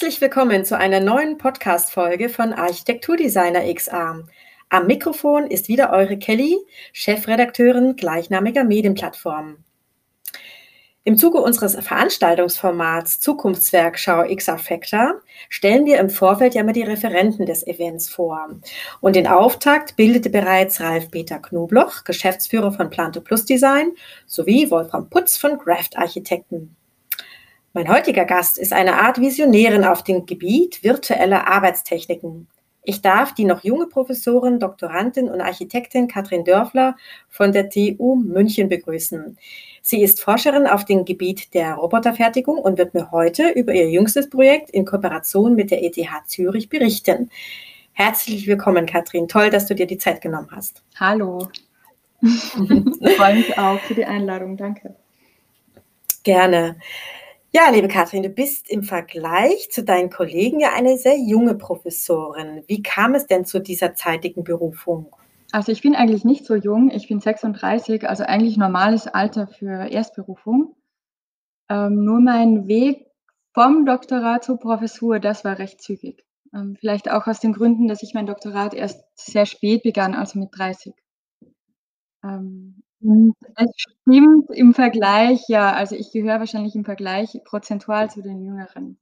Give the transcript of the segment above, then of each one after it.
Herzlich willkommen zu einer neuen Podcast-Folge von Architekturdesigner XA. Am Mikrofon ist wieder eure Kelly, Chefredakteurin gleichnamiger Medienplattformen. Im Zuge unseres Veranstaltungsformats Zukunftswerkschau X-Affecta stellen wir im Vorfeld ja immer die Referenten des Events vor. Und den Auftakt bildete bereits Ralf-Peter Knobloch, Geschäftsführer von Planto Plus Design, sowie Wolfram Putz von Graft Architekten. Mein heutiger Gast ist eine Art Visionärin auf dem Gebiet virtueller Arbeitstechniken. Ich darf die noch junge Professorin, Doktorandin und Architektin Katrin Dörfler von der TU München begrüßen. Sie ist Forscherin auf dem Gebiet der Roboterfertigung und wird mir heute über ihr jüngstes Projekt in Kooperation mit der ETH Zürich berichten. Herzlich willkommen, Katrin. Toll, dass du dir die Zeit genommen hast. Hallo. ich freue mich auch für die Einladung. Danke. Gerne. Ja, liebe Katrin, du bist im Vergleich zu deinen Kollegen ja eine sehr junge Professorin. Wie kam es denn zu dieser zeitigen Berufung? Also ich bin eigentlich nicht so jung, ich bin 36, also eigentlich normales Alter für Erstberufung. Ähm, nur mein Weg vom Doktorat zur Professur, das war recht zügig. Ähm, vielleicht auch aus den Gründen, dass ich mein Doktorat erst sehr spät begann, also mit 30. Ähm, es stimmt im Vergleich, ja. Also, ich gehöre wahrscheinlich im Vergleich prozentual zu den Jüngeren.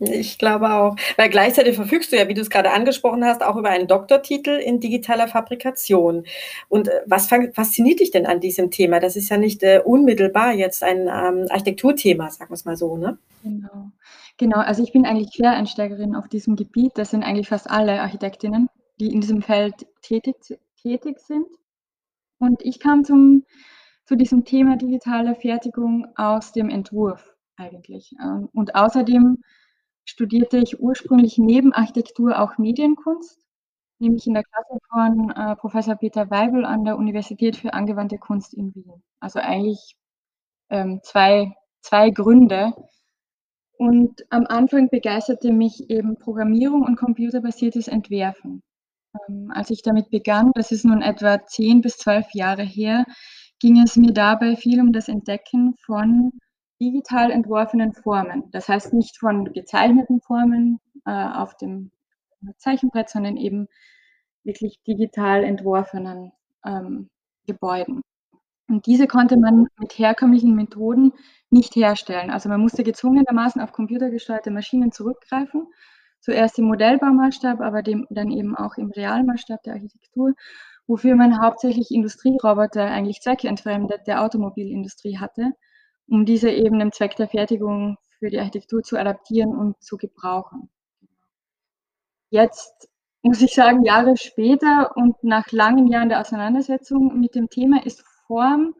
Ich glaube auch. Weil gleichzeitig verfügst du ja, wie du es gerade angesprochen hast, auch über einen Doktortitel in digitaler Fabrikation. Und äh, was fasziniert dich denn an diesem Thema? Das ist ja nicht äh, unmittelbar jetzt ein ähm, Architekturthema, sagen wir es mal so, ne? Genau. Genau, also ich bin eigentlich Quereinsteigerin auf diesem Gebiet. Das sind eigentlich fast alle Architektinnen, die in diesem Feld tätig, tätig sind. Und ich kam zum, zu diesem Thema digitale Fertigung aus dem Entwurf eigentlich. Ähm, und außerdem studierte ich ursprünglich neben Architektur auch Medienkunst, nämlich in der Klasse von äh, Professor Peter Weibel an der Universität für angewandte Kunst in Wien. Also eigentlich ähm, zwei, zwei Gründe. Und am Anfang begeisterte mich eben Programmierung und computerbasiertes Entwerfen. Ähm, als ich damit begann, das ist nun etwa 10 bis 12 Jahre her, ging es mir dabei viel um das Entdecken von digital entworfenen Formen. Das heißt nicht von gezeichneten Formen äh, auf dem Zeichenbrett, sondern eben wirklich digital entworfenen ähm, Gebäuden. Und diese konnte man mit herkömmlichen Methoden nicht herstellen. Also man musste gezwungenermaßen auf computergesteuerte Maschinen zurückgreifen zuerst im Modellbaumaßstab, aber dem, dann eben auch im Realmaßstab der Architektur, wofür man hauptsächlich Industrieroboter eigentlich zweckentfremdet der Automobilindustrie hatte, um diese eben im Zweck der Fertigung für die Architektur zu adaptieren und zu gebrauchen. Jetzt muss ich sagen, Jahre später und nach langen Jahren der Auseinandersetzung mit dem Thema ist Form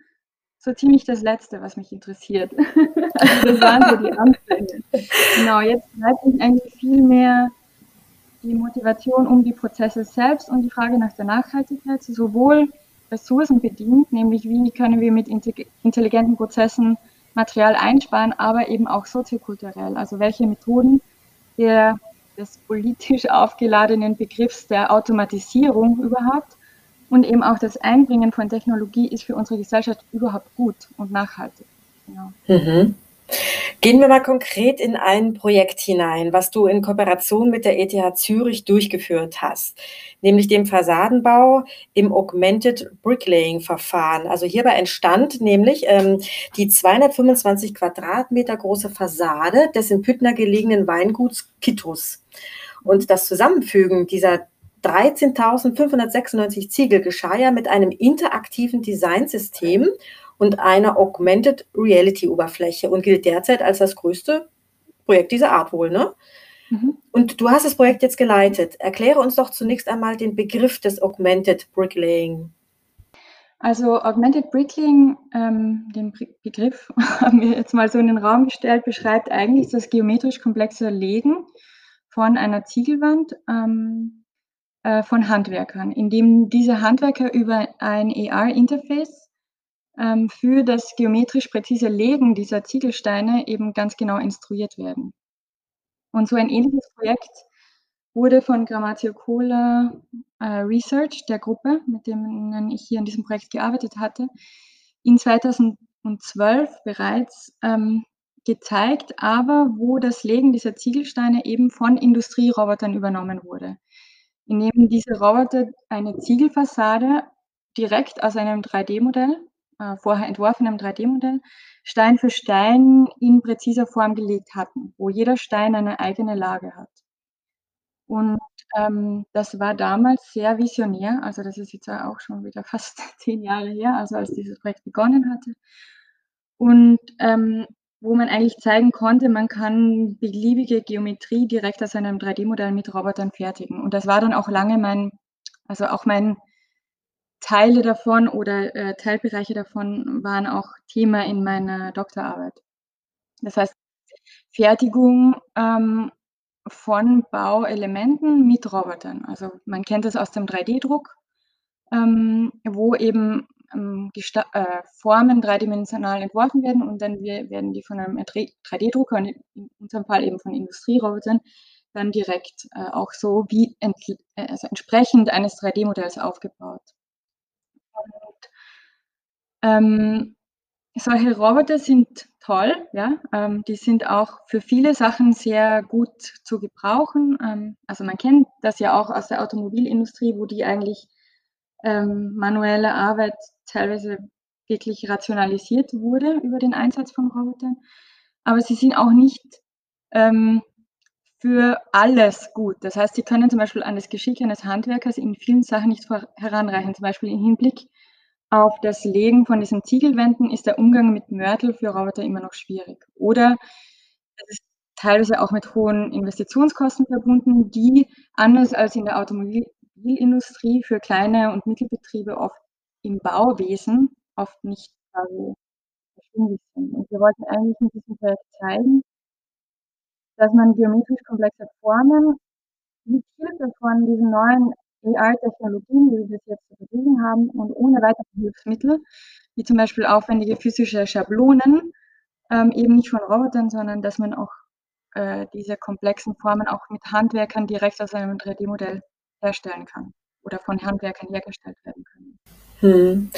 so ziemlich das Letzte, was mich interessiert. also das waren so die Anfänge. Genau, jetzt bleibt mich eigentlich viel mehr die Motivation um die Prozesse selbst und die Frage nach der Nachhaltigkeit, sowohl Ressourcen bedient, nämlich wie können wir mit intelligenten Prozessen Material einsparen, aber eben auch soziokulturell, also welche Methoden der, des politisch aufgeladenen Begriffs der Automatisierung überhaupt und eben auch das Einbringen von Technologie ist für unsere Gesellschaft überhaupt gut und nachhaltig. Genau. Mhm. Gehen wir mal konkret in ein Projekt hinein, was du in Kooperation mit der ETH Zürich durchgeführt hast, nämlich dem Fassadenbau im Augmented Bricklaying Verfahren. Also hierbei entstand nämlich ähm, die 225 Quadratmeter große Fassade des in Püttner gelegenen Weinguts Kittus. Und das Zusammenfügen dieser 13.596 Ziegel geschah ja mit einem interaktiven Designsystem und einer Augmented Reality Oberfläche und gilt derzeit als das größte Projekt dieser Art wohl, ne? Mhm. Und du hast das Projekt jetzt geleitet. Erkläre uns doch zunächst einmal den Begriff des Augmented Bricklaying. Also Augmented Bricklaying, ähm, den Begriff haben wir jetzt mal so in den Raum gestellt, beschreibt eigentlich das geometrisch komplexe Legen von einer Ziegelwand ähm, äh, von Handwerkern, indem diese Handwerker über ein AR-Interface ähm, für das geometrisch präzise Legen dieser Ziegelsteine eben ganz genau instruiert werden. Und so ein ähnliches Projekt wurde von Grammatio Cola äh, Research, der Gruppe, mit denen ich hier an diesem Projekt gearbeitet hatte, in 2012 bereits ähm, gezeigt, aber wo das Legen dieser Ziegelsteine eben von Industrierobotern übernommen wurde. Indem diese Roboter eine Ziegelfassade direkt aus einem 3D-Modell, äh, vorher entworfenem 3D-Modell, Stein für Stein in präziser Form gelegt hatten, wo jeder Stein eine eigene Lage hat. Und ähm, das war damals sehr visionär, also das ist jetzt auch schon wieder fast zehn Jahre her, also als dieses Projekt begonnen hatte. Und ähm, wo man eigentlich zeigen konnte, man kann beliebige Geometrie direkt aus einem 3D-Modell mit Robotern fertigen. Und das war dann auch lange mein, also auch mein Teile davon oder äh, Teilbereiche davon waren auch Thema in meiner Doktorarbeit. Das heißt, Fertigung ähm, von Bauelementen mit Robotern. Also man kennt das aus dem 3D-Druck, ähm, wo eben ähm, äh, Formen dreidimensional entworfen werden und dann wir, werden die von einem 3D-Drucker und in unserem Fall eben von Industrierobotern dann direkt äh, auch so wie äh, also entsprechend eines 3D-Modells aufgebaut. Und, ähm, solche Roboter sind toll, ja. Ähm, die sind auch für viele Sachen sehr gut zu gebrauchen. Ähm, also man kennt das ja auch aus der Automobilindustrie, wo die eigentlich ähm, manuelle Arbeit teilweise wirklich rationalisiert wurde über den Einsatz von Robotern. Aber sie sind auch nicht ähm, für alles gut. Das heißt, sie können zum Beispiel an das Geschick eines Handwerkers in vielen Sachen nicht heranreichen. Zum Beispiel im Hinblick auf das Legen von diesen Ziegelwänden ist der Umgang mit Mörtel für Roboter immer noch schwierig. Oder es ist teilweise auch mit hohen Investitionskosten verbunden, die anders als in der Automobilindustrie für kleine und Mittelbetriebe oft im Bauwesen oft nicht quasi verschwindend sind. Und wir wollten eigentlich mit diesem Projekt zeigen, dass man geometrisch komplexe Formen mit Hilfe von diesen neuen AI-Technologien, die wir jetzt zur Verfügung haben und ohne weitere Hilfsmittel, wie zum Beispiel aufwendige physische Schablonen, ähm, eben nicht von Robotern, sondern dass man auch äh, diese komplexen Formen auch mit Handwerkern direkt aus einem 3D-Modell herstellen kann oder von Handwerkern hergestellt werden können. Hm.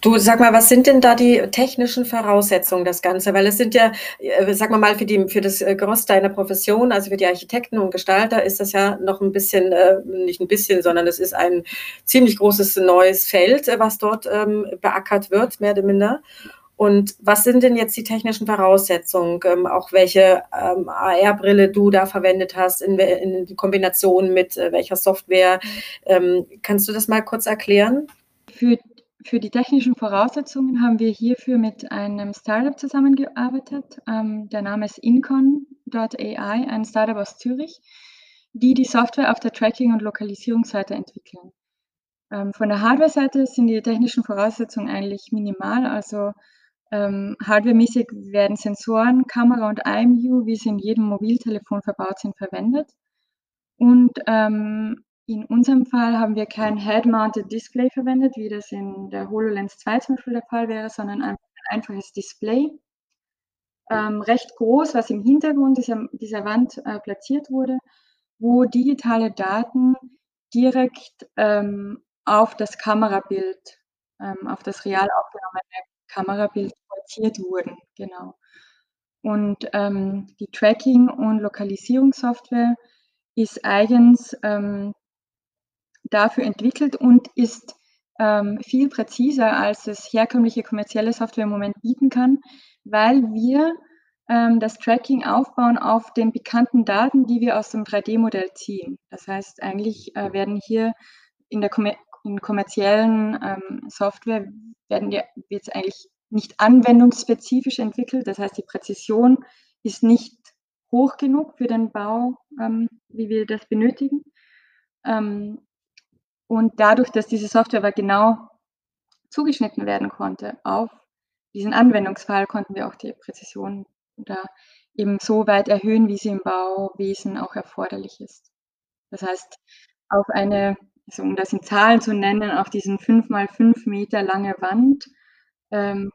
Du sag mal, was sind denn da die technischen Voraussetzungen das Ganze? Weil es sind ja, äh, sag mal für die für das äh, Groß deiner Profession, also für die Architekten und Gestalter, ist das ja noch ein bisschen, äh, nicht ein bisschen, sondern es ist ein ziemlich großes neues Feld, was dort ähm, beackert wird, mehr oder minder. Und was sind denn jetzt die technischen Voraussetzungen? Ähm, auch welche ähm, AR-Brille du da verwendet hast, in, in Kombination mit äh, welcher Software? Ähm, kannst du das mal kurz erklären? Für, für die technischen Voraussetzungen haben wir hierfür mit einem Startup zusammengearbeitet. Ähm, der Name ist Incon.ai, ein Startup aus Zürich, die die Software auf der Tracking- und Lokalisierungsseite entwickeln. Ähm, von der Hardware-Seite sind die technischen Voraussetzungen eigentlich minimal. Also ähm, hardwaremäßig werden Sensoren, Kamera und IMU, wie sie in jedem Mobiltelefon verbaut sind, verwendet. Und ähm, in unserem Fall haben wir kein Head-Mounted Display verwendet, wie das in der HoloLens 2 zum Beispiel der Fall wäre, sondern ein einfaches Display. Ähm, recht groß, was im Hintergrund dieser, dieser Wand äh, platziert wurde, wo digitale Daten direkt ähm, auf das Kamerabild, ähm, auf das real aufgenommene Kamerabild projiziert wurden. Genau. Und ähm, die Tracking- und Lokalisierungssoftware ist eigens ähm, dafür entwickelt und ist ähm, viel präziser, als es herkömmliche kommerzielle Software im Moment bieten kann, weil wir ähm, das Tracking aufbauen auf den bekannten Daten, die wir aus dem 3D-Modell ziehen. Das heißt, eigentlich äh, werden hier in der Kommer in kommerziellen ähm, Software werden die jetzt eigentlich nicht anwendungsspezifisch entwickelt. Das heißt, die Präzision ist nicht hoch genug für den Bau, ähm, wie wir das benötigen. Ähm, und dadurch, dass diese Software aber genau zugeschnitten werden konnte auf diesen Anwendungsfall, konnten wir auch die Präzision da eben so weit erhöhen, wie sie im Bauwesen auch erforderlich ist. Das heißt, auf eine, also um das in Zahlen zu nennen, auf diesen fünf mal fünf Meter lange Wand ähm,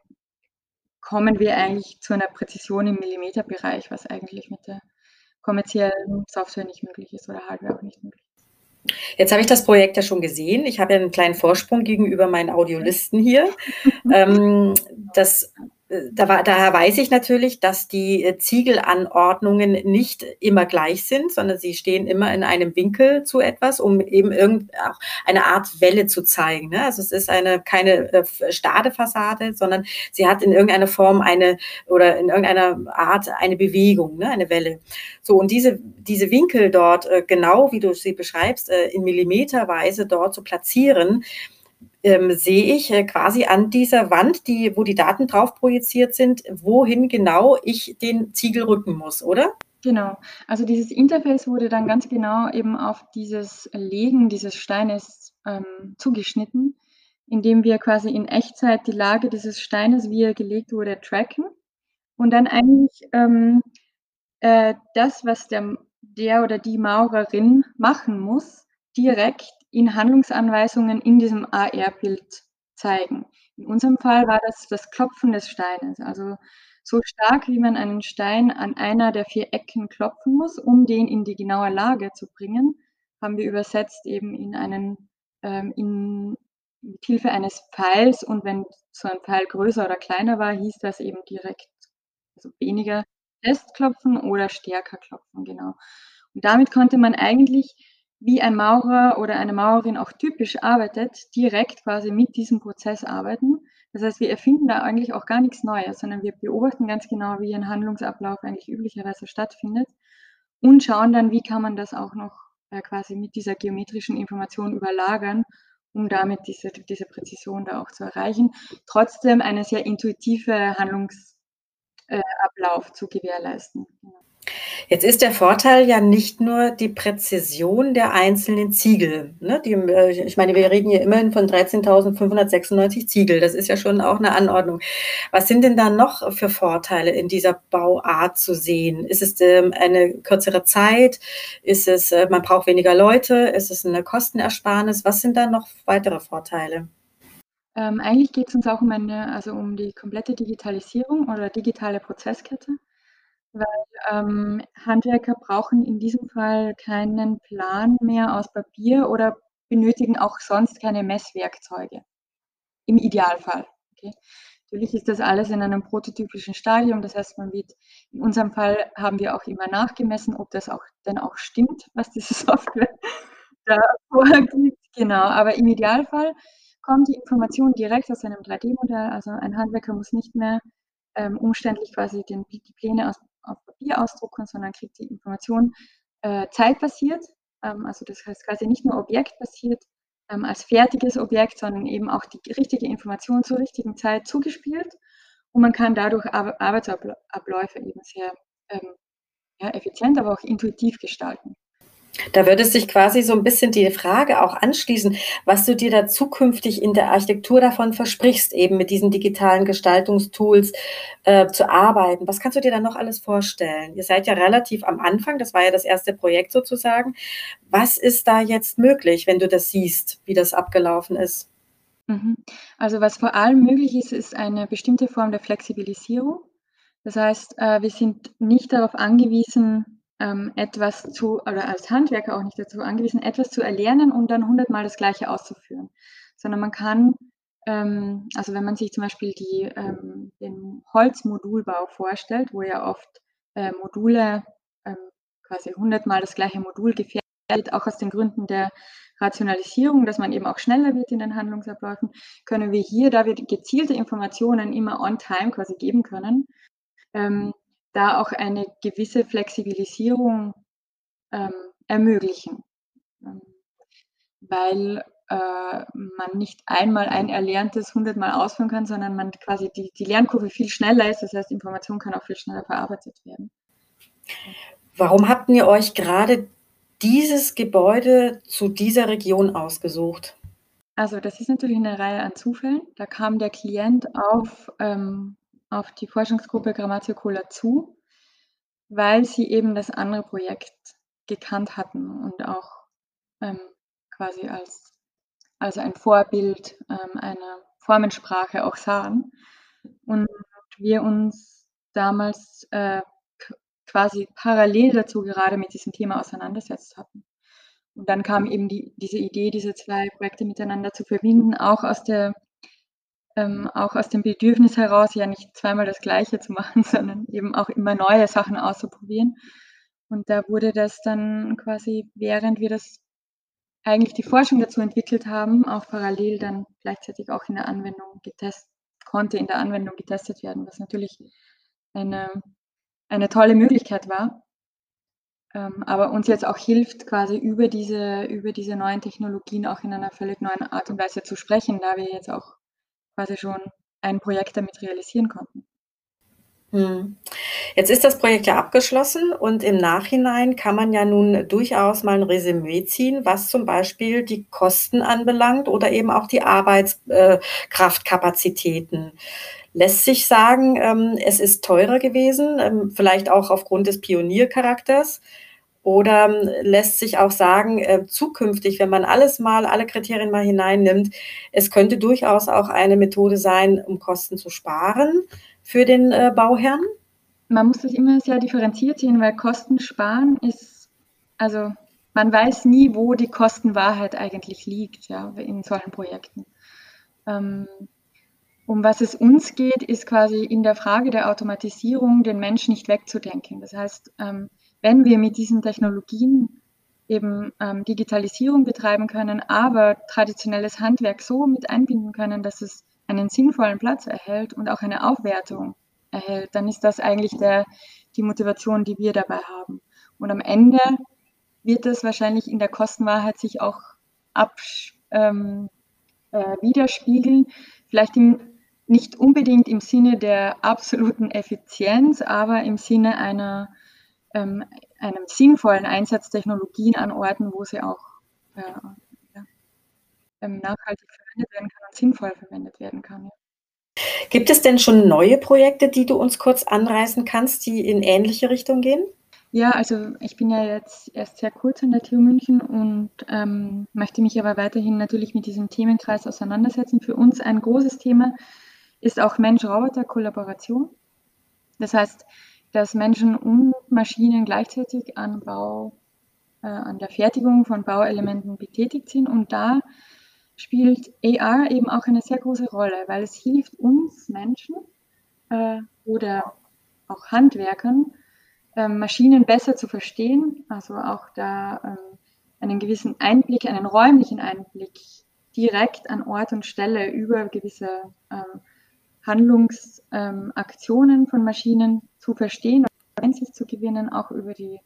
kommen wir eigentlich zu einer Präzision im Millimeterbereich, was eigentlich mit der kommerziellen Software nicht möglich ist oder Hardware auch nicht möglich. Jetzt habe ich das Projekt ja schon gesehen. Ich habe ja einen kleinen Vorsprung gegenüber meinen Audiolisten hier. ähm, das da war, daher weiß ich natürlich, dass die äh, Ziegelanordnungen nicht immer gleich sind, sondern sie stehen immer in einem Winkel zu etwas, um eben irgend auch eine Art Welle zu zeigen. Ne? Also es ist eine keine äh, starre Fassade, sondern sie hat in irgendeiner Form eine oder in irgendeiner Art eine Bewegung, ne? eine Welle. So und diese diese Winkel dort genau, wie du sie beschreibst, in Millimeterweise dort zu platzieren, ähm, sehe ich äh, quasi an dieser Wand, die, wo die Daten drauf projiziert sind, wohin genau ich den Ziegel rücken muss, oder? Genau. Also dieses Interface wurde dann ganz genau eben auf dieses Legen dieses Steines ähm, zugeschnitten, indem wir quasi in Echtzeit die Lage dieses Steines, wie er gelegt wurde, tracken und dann eigentlich ähm, äh, das, was der, der oder die Maurerin machen muss, direkt in Handlungsanweisungen in diesem AR-Bild zeigen. In unserem Fall war das das Klopfen des Steines, also so stark, wie man einen Stein an einer der vier Ecken klopfen muss, um den in die genaue Lage zu bringen, haben wir übersetzt eben in einen, ähm, in, mit Hilfe eines Pfeils und wenn so ein Pfeil größer oder kleiner war, hieß das eben direkt, also weniger festklopfen oder stärker klopfen, genau. Und damit konnte man eigentlich wie ein Maurer oder eine Maurerin auch typisch arbeitet, direkt quasi mit diesem Prozess arbeiten. Das heißt, wir erfinden da eigentlich auch gar nichts Neues, sondern wir beobachten ganz genau, wie ein Handlungsablauf eigentlich üblicherweise stattfindet und schauen dann, wie kann man das auch noch äh, quasi mit dieser geometrischen Information überlagern, um damit diese, diese Präzision da auch zu erreichen. Trotzdem eine sehr intuitive Handlungsablauf äh, zu gewährleisten. Genau. Jetzt ist der Vorteil ja nicht nur die Präzision der einzelnen Ziegel. Ne? Die, äh, ich meine, wir reden hier immerhin von 13.596 Ziegel. Das ist ja schon auch eine Anordnung. Was sind denn da noch für Vorteile in dieser Bauart zu sehen? Ist es ähm, eine kürzere Zeit? Ist es, äh, man braucht weniger Leute? Ist es eine Kostenersparnis? Was sind da noch weitere Vorteile? Ähm, eigentlich geht es uns auch um eine, also um die komplette Digitalisierung oder digitale Prozesskette. Weil, ähm, Handwerker brauchen in diesem Fall keinen Plan mehr aus Papier oder benötigen auch sonst keine Messwerkzeuge. Im Idealfall, okay? Natürlich ist das alles in einem prototypischen Stadium. Das heißt, man wird in unserem Fall haben wir auch immer nachgemessen, ob das auch denn auch stimmt, was diese Software da vorgibt. Genau, aber im Idealfall kommt die Information direkt aus einem 3D-Modell. Also ein Handwerker muss nicht mehr ähm, umständlich quasi den, die Pläne aus auf Papier ausdrucken, sondern kriegt die Information äh, zeitbasiert. Ähm, also das heißt quasi nicht nur objektbasiert ähm, als fertiges Objekt, sondern eben auch die richtige Information zur richtigen Zeit zugespielt. Und man kann dadurch Ar Arbeitsabläufe eben sehr ähm, ja, effizient, aber auch intuitiv gestalten. Da würde sich quasi so ein bisschen die Frage auch anschließen, was du dir da zukünftig in der Architektur davon versprichst, eben mit diesen digitalen Gestaltungstools äh, zu arbeiten. Was kannst du dir da noch alles vorstellen? Ihr seid ja relativ am Anfang, das war ja das erste Projekt sozusagen. Was ist da jetzt möglich, wenn du das siehst, wie das abgelaufen ist? Mhm. Also was vor allem möglich ist, ist eine bestimmte Form der Flexibilisierung. Das heißt, äh, wir sind nicht darauf angewiesen, ähm, etwas zu oder als Handwerker auch nicht dazu angewiesen, etwas zu erlernen und dann hundertmal das Gleiche auszuführen, sondern man kann, ähm, also wenn man sich zum Beispiel die, ähm, den Holzmodulbau vorstellt, wo ja oft äh, Module ähm, quasi hundertmal das gleiche Modul gefährdet, auch aus den Gründen der Rationalisierung, dass man eben auch schneller wird in den Handlungsabläufen, können wir hier, da wir gezielte Informationen immer on time quasi geben können, ähm, da auch eine gewisse Flexibilisierung ähm, ermöglichen. Ähm, weil äh, man nicht einmal ein Erlerntes hundertmal ausführen kann, sondern man quasi die, die Lernkurve viel schneller ist. Das heißt, Information kann auch viel schneller verarbeitet werden. Warum habt ihr euch gerade dieses Gebäude zu dieser Region ausgesucht? Also das ist natürlich eine Reihe an Zufällen. Da kam der Klient auf ähm, auf die Forschungsgruppe Grammatio Cola zu, weil sie eben das andere Projekt gekannt hatten und auch ähm, quasi als, also ein Vorbild ähm, einer Formensprache auch sahen. Und wir uns damals äh, quasi parallel dazu gerade mit diesem Thema auseinandersetzt hatten. Und dann kam eben die, diese Idee, diese zwei Projekte miteinander zu verbinden, auch aus der ähm, auch aus dem Bedürfnis heraus, ja nicht zweimal das Gleiche zu machen, sondern eben auch immer neue Sachen auszuprobieren. Und da wurde das dann quasi, während wir das eigentlich die Forschung dazu entwickelt haben, auch parallel dann gleichzeitig auch in der Anwendung getestet konnte in der Anwendung getestet werden, was natürlich eine eine tolle Möglichkeit war. Ähm, aber uns jetzt auch hilft, quasi über diese über diese neuen Technologien auch in einer völlig neuen Art und Weise zu sprechen, da wir jetzt auch quasi schon ein Projekt damit realisieren konnten. Mhm. Jetzt ist das Projekt ja abgeschlossen und im Nachhinein kann man ja nun durchaus mal 'n Resümee ziehen, was zum Beispiel die Kosten anbelangt oder eben auch die Arbeits äh. Lässt sich sagen, ähm, es ist teurer gewesen, ähm, vielleicht auch aufgrund des Pioniercharakters? Oder ähm, lässt sich auch sagen, äh, zukünftig, wenn man alles mal alle Kriterien mal hineinnimmt, es könnte durchaus auch eine Methode sein, um Kosten zu sparen für den, äh, Bauherrn? Man muss das immer sehr differenziert sehen, weil Kosten sparen ist also, man weiß nie, wo die Kostenwahrheit eigentlich liegt, ja, in solchen Projekten. Ähm, um was es uns geht, ist quasi in der Frage der Automatisierung den Mensch nicht wegzudenken. Das heißt, ähm, wenn wir mit diesen Technologien eben ähm, Digitalisierung betreiben können, aber traditionelles Handwerk so mit einbinden können, dass es einen sinnvollen Platz erhält und auch eine Aufwertung erhält, dann ist das eigentlich der, die Motivation, die wir dabei haben. Und am Ende wird das wahrscheinlich in der Kostenwahrheit sich auch ab, ähm, äh, widerspiegeln. Vielleicht im, nicht unbedingt im Sinne der absoluten Effizienz, aber im Sinne einer ähm, einem sinnvollen Einsatz Technologien an Orten, wo sie auch äh, ja, ähm, nachhaltig verwendet werden kann und sinnvoll verwendet werden kann. Ja. Gibt es denn schon neue Projekte, die du uns kurz anreißen kannst, die in ähnliche Richtung gehen? Ja, also ich bin ja jetzt erst sehr kurz an der TU München und ähm, möchte mich aber weiterhin natürlich mit diesem Themenkreis auseinandersetzen. Für uns ein großes Thema ist auch Mensch-Roboter-Kollaboration. Das heißt, dass Menschen und Maschinen gleichzeitig an Bau, äh, an der Fertigung von Bauelementen betätigt sind. Und da spielt AR eben auch eine sehr große Rolle, weil es hilft uns Menschen äh, oder auch Handwerkern, äh, Maschinen besser zu verstehen, also auch da ähm, einen gewissen Einblick, einen räumlichen Einblick direkt an Ort und Stelle über gewisse ähm, Handlungsaktionen ähm, von Maschinen zu verstehen Einsicht zu gewinnen, auch über die,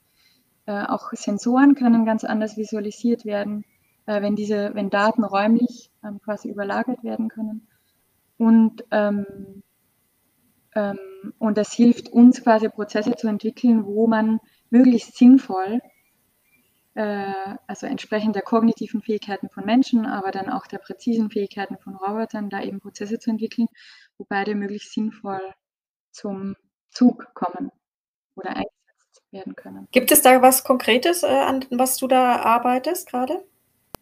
äh, auch Sensoren können ganz anders visualisiert werden, äh, wenn diese, wenn Daten räumlich ähm, quasi überlagert werden können. Und, ähm, ähm, und das hilft uns quasi Prozesse zu entwickeln, wo man möglichst sinnvoll äh, also entsprechend der kognitiven Fähigkeiten von Menschen, aber dann auch der präzisen Fähigkeiten von Robotern, da eben Prozesse zu entwickeln, wo beide möglichst sinnvoll zum Zug kommen oder eingesetzt werden können. Gibt es da was Konkretes, äh, an was du da arbeitest gerade?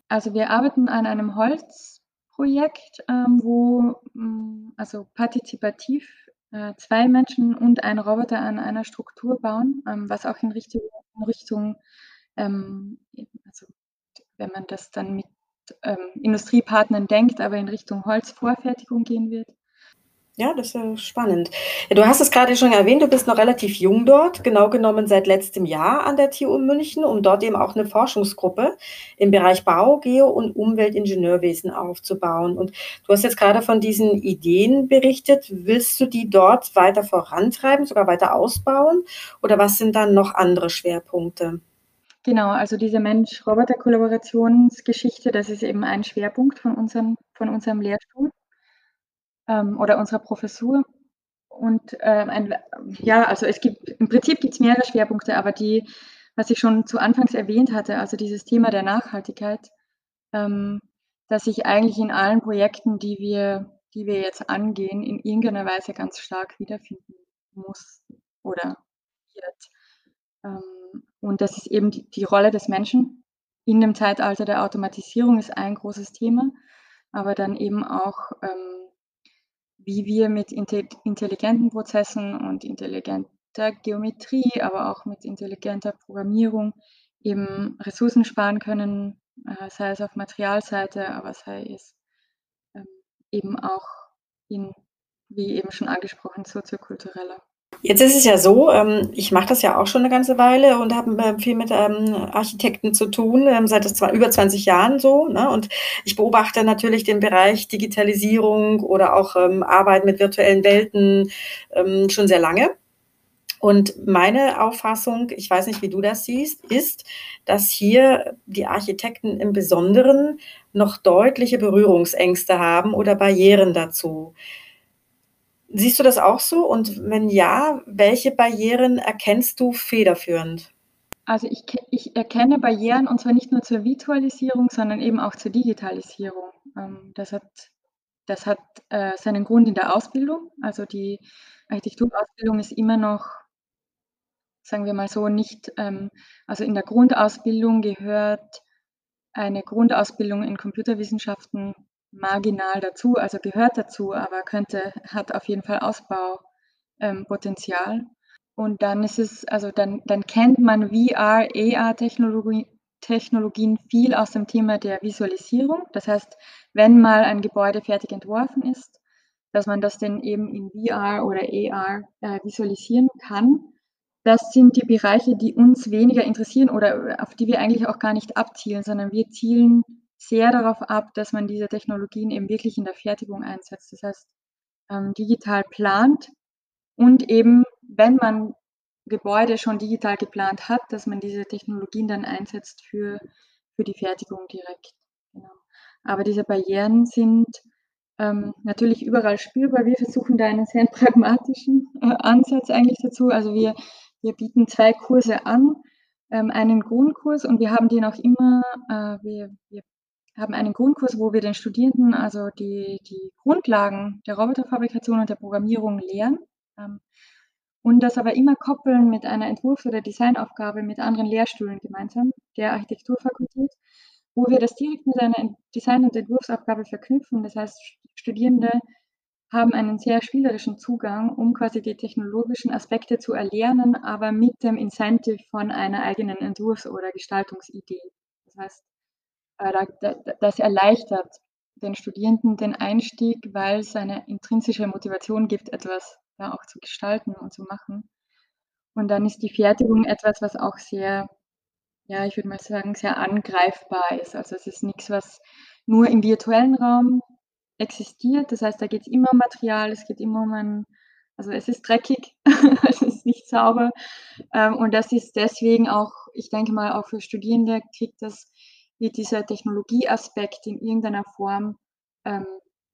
Also wir arbeiten an einem Holzprojekt, ähm, wo mh, also partizipativ äh, zwei Menschen und ein Roboter an einer Struktur bauen, ähm, was auch in Richtung, in Richtung ähm, also wenn man das dann mit Industriepartnern denkt, aber in Richtung Holzvorfertigung gehen wird. Ja, das ist spannend. Du hast es gerade schon erwähnt, du bist noch relativ jung dort, genau genommen seit letztem Jahr an der TU München, um dort eben auch eine Forschungsgruppe im Bereich Bau, Geo und Umweltingenieurwesen aufzubauen. Und du hast jetzt gerade von diesen Ideen berichtet. Willst du die dort weiter vorantreiben, sogar weiter ausbauen? Oder was sind dann noch andere Schwerpunkte? Genau, also diese Mensch-Roboter-Kollaborationsgeschichte, das ist eben ein Schwerpunkt von unserem von unserem Lehrstuhl ähm, oder unserer Professur. Und, ähm, ein ja, also es gibt im Prinzip gibt's mehrere Schwerpunkte, aber die, was ich schon zu Anfangs erwähnt hatte, also dieses Thema der Nachhaltigkeit, ähm, dass sich eigentlich in allen Projekten, die wir die wir jetzt angehen, in irgendeiner Weise ganz stark wiederfinden muss oder wird. Ähm, und das ist eben die, die Rolle des Menschen in dem Zeitalter der Automatisierung ist ein großes Thema, aber dann eben auch, ähm, wie wir mit intelligenten Prozessen und intelligenter Geometrie, aber auch mit intelligenter Programmierung eben Ressourcen sparen können, äh, sei es auf Materialseite, aber sei es ähm, eben auch in, wie eben schon angesprochen, soziokultureller. Jetzt ist es ja so, ähm, ich mache das ja auch schon eine ganze Weile und habe äh, viel mit ähm, Architekten zu tun, ähm, seit zwar über 20 Jahren so. Ne? Und ich beobachte natürlich den Bereich Digitalisierung oder auch Arbeit mit virtuellen Welten schon sehr lange. Und meine Auffassung, ich weiß nicht, wie du das siehst, ist, dass hier die Architekten im Besonderen noch deutliche Berührungsängste haben oder Barrieren dazu. Siehst du das auch so? Und wenn ja, welche Barrieren erkennst du federführend? Also ich, ich erkenne Barrieren und zwar nicht nur zur Visualisierung, sondern eben auch zur Digitalisierung. Ähm, das hat, das hat äh, seinen Grund in der Ausbildung. Also die Architekturausbildung ist immer noch sagen wir mal so, nicht, ähm, also in der Grundausbildung gehört eine Grundausbildung in Computerwissenschaften marginal dazu, also gehört dazu, aber könnte, hat auf jeden Fall Ausbaupotenzial. Ähm, und dann ist es, also dann, dann kennt man VR, AR-Technologien Technologien viel aus dem Thema der Visualisierung. Das heißt, wenn mal ein Gebäude fertig entworfen ist, dass man das dann eben in VR oder AR äh, visualisieren kann das sind die Bereiche, die uns weniger interessieren oder auf die wir eigentlich auch gar nicht abzielen, sondern wir zielen sehr darauf ab, dass man diese Technologien eben wirklich in der Fertigung einsetzt. Das heißt, ähm, digital plant und eben, wenn man Gebäude schon digital geplant hat, dass man diese Technologien dann einsetzt für, für die Fertigung direkt. Genau. Aber diese Barrieren sind ähm, natürlich überall spürbar. Wir versuchen da einen sehr pragmatischen äh, Ansatz eigentlich dazu. Also wir wir bieten zwei Kurse an, ähm, einen Grundkurs und wir haben den auch immer, äh, wir, wir haben einen Grundkurs, wo wir den Studierenden also die, die Grundlagen der Roboterfabrikation und der Programmierung lehren ähm, und das aber immer koppeln mit einer Entwurfs- oder Designaufgabe mit anderen Lehrstühlen gemeinsam der Architekturfakultät, wo wir das direkt mit einer Design- und Entwurfsaufgabe verknüpfen. Das heißt, Studierende haben einen sehr spielerischen Zugang, um quasi die technologischen Aspekte zu erlernen, aber mit dem Incentive von einer eigenen Entwurfs- oder Gestaltungsidee. Das heißt, das erleichtert den Studierenden den Einstieg, weil es eine intrinsische Motivation gibt, etwas ja, auch zu gestalten und zu machen. Und dann ist die Fertigung etwas, was auch sehr, ja, ich würde mal sagen, sehr angreifbar ist. Also es ist nichts, was nur im virtuellen Raum existiert. Das heißt, da geht es immer um Material, es geht immer um ein, also es ist dreckig, es ist nicht sauber. Ähm, und das ist deswegen auch, ich denke mal, auch für Studierende kriegt das, wird dieser Technologieaspekt in irgendeiner Form, ähm,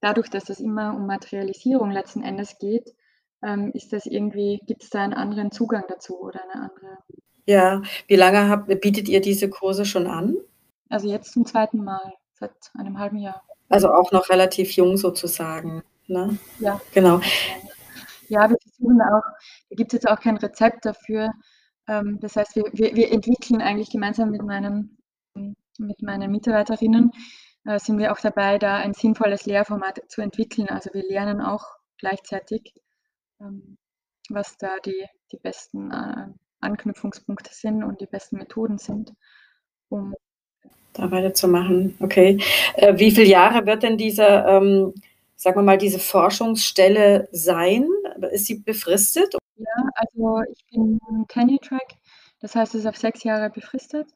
dadurch, dass das immer um Materialisierung letzten Endes geht, ähm, ist das irgendwie, gibt es da einen anderen Zugang dazu oder eine andere. Ja, wie lange habt, bietet ihr diese Kurse schon an? Also jetzt zum zweiten Mal, seit einem halben Jahr. Also auch noch relativ jung sozusagen, ne? Ja. Genau. Ja, wir versuchen auch da gibt's jetzt auch kein Rezept dafür. Ähm, das heißt, wir wir wir entwickeln eigentlich gemeinsam mit meinen mit meinen Mitarbeiterinnen, äh, sind wir auch dabei, da ein sinnvolles Lehrformat zu entwickeln. Also, wir lernen auch gleichzeitig, ähm, was da die die besten, äh, Anknüpfungspunkte sind und die besten Methoden sind, um da weiterzumachen. Okay. Äh, wie viele Jahre wird denn diese, ähm, sagen wir mal, diese Forschungsstelle sein? Ist sie befristet? Ja, also ich bin Tenure Track, das heißt, es ist auf sechs Jahre befristet.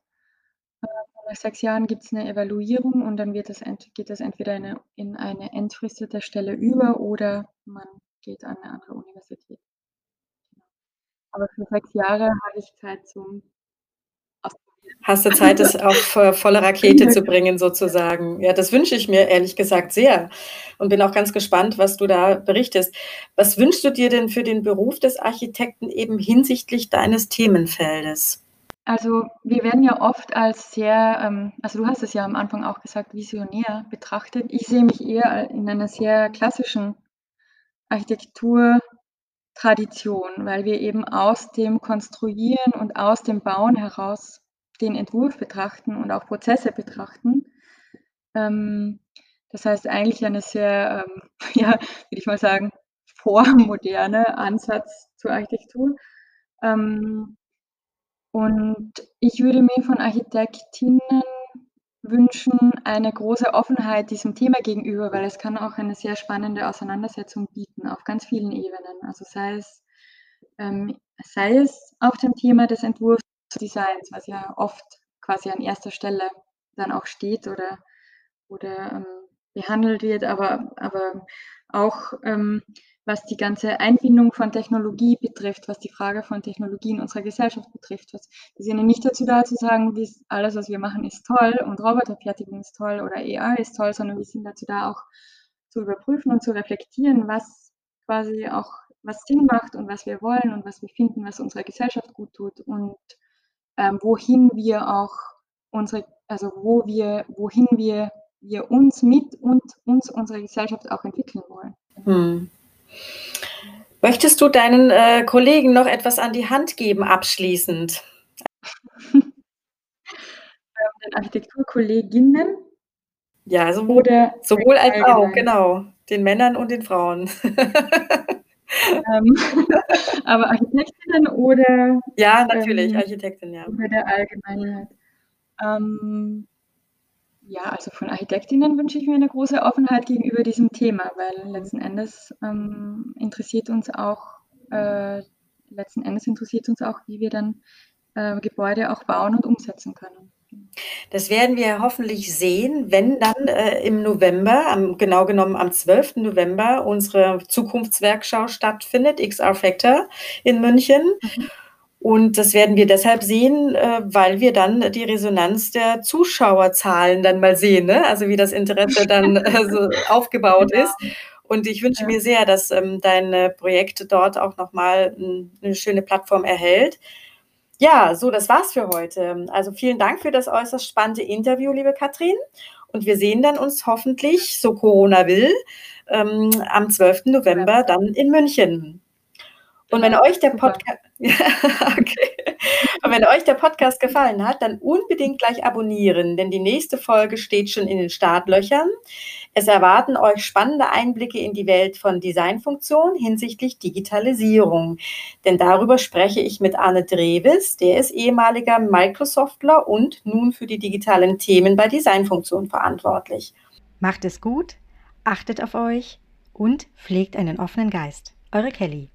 Nach sechs Jahren gibt es eine Evaluierung und dann wird das geht das entweder in eine, in eine entfristete Stelle über oder man geht an eine andere Universität. Genau. Aber für sechs Jahre habe ich Zeit zum Hast du Zeit, das auf äh, volle Rakete zu bringen, sozusagen? Ja, das wünsche ich mir ehrlich gesagt sehr und bin auch ganz gespannt, was du da berichtest. Was wünschst du dir denn für den Beruf des Architekten eben hinsichtlich deines Themenfeldes? Also wir werden ja oft als sehr, ähm, also du hast es ja am Anfang auch gesagt, visionär betrachtet. Ich sehe mich eher in einer sehr klassischen Architekturtradition, weil wir eben aus dem Konstruieren und aus dem Bauen heraus den Entwurf betrachten und auch Prozesse betrachten. Ähm, das heißt eigentlich eine sehr, ähm, ja, würde ich mal sagen, vormoderne Ansatz zur Architektur. Ähm, und ich würde mir von Architektinnen wünschen eine große Offenheit diesem Thema gegenüber, weil es kann auch eine sehr spannende Auseinandersetzung bieten auf ganz vielen Ebenen. Also sei es, ähm, sei es auf dem Thema des Entwurfsdesigns, was ja oft quasi an erster Stelle dann auch steht oder, oder ähm, behandelt wird, aber, aber auch ähm, was die ganze Einbindung von Technologie betrifft, was die Frage von Technologie in unserer Gesellschaft betrifft. Was, wir sind ja nicht dazu da zu sagen, alles, was wir machen, ist toll und Roboterfertigung ist toll oder AI ist toll, sondern wir sind dazu da auch zu überprüfen und zu reflektieren, was quasi auch was Sinn macht und was wir wollen und was wir finden, was unserer Gesellschaft gut tut und ähm, wohin wir auch unsere, also wo wir, wohin wir, wir uns mit und uns unsere Gesellschaft auch entwickeln wollen. Hm. Möchtest du deinen äh, Kollegen noch etwas an die Hand geben abschließend? Ähm, den Architekturkolleginnen? Ja, sowohl, Oder sowohl als auch, genau. Den Männern und den Frauen. ähm, aber Architektinnen oder? Ja, natürlich, ähm, Architektin, ja. Oder der Allgemeinheit. Ähm, ja, also von Architektinnen wünsche ich mir eine große Offenheit gegenüber diesem Thema, weil letzten Endes ähm, interessiert uns auch, äh, letzten Endes interessiert uns auch, wie wir dann äh, Gebäude auch bauen und umsetzen können. Das werden wir hoffentlich sehen, wenn dann äh, im November, am, genau genommen am 12. November, unsere Zukunftswerkschau stattfindet, XR Factor in München. Mhm. Und das werden wir deshalb sehen, äh, weil wir dann die Resonanz der Zuschauerzahlen dann mal sehen, ne? also wie das Interesse dann äh, so aufgebaut genau. ist. Und ich wünsche ja. mir sehr, dass ähm, dein Projekt dort auch nochmal eine schöne Plattform erhält. Ja, so, das war's für heute. Also vielen Dank für das äußerst spannende Interview, liebe Katrin. Und wir sehen dann uns hoffentlich, so Corona will, ähm, am 12. November dann in München. Und wenn euch der Podcast, okay. Und wenn euch der Podcast gefallen hat, dann unbedingt gleich abonnieren, denn die nächste Folge steht schon in den Startlöchern. Es erwarten euch spannende Einblicke in die Welt von Designfunktion hinsichtlich Digitalisierung. Denn darüber spreche ich mit Arne Dreves, der ist ehemaliger Microsoftler und nun für die digitalen Themen bei Designfunktion verantwortlich. Macht es gut, achtet auf euch und pflegt einen offenen Geist. Eure Kelly.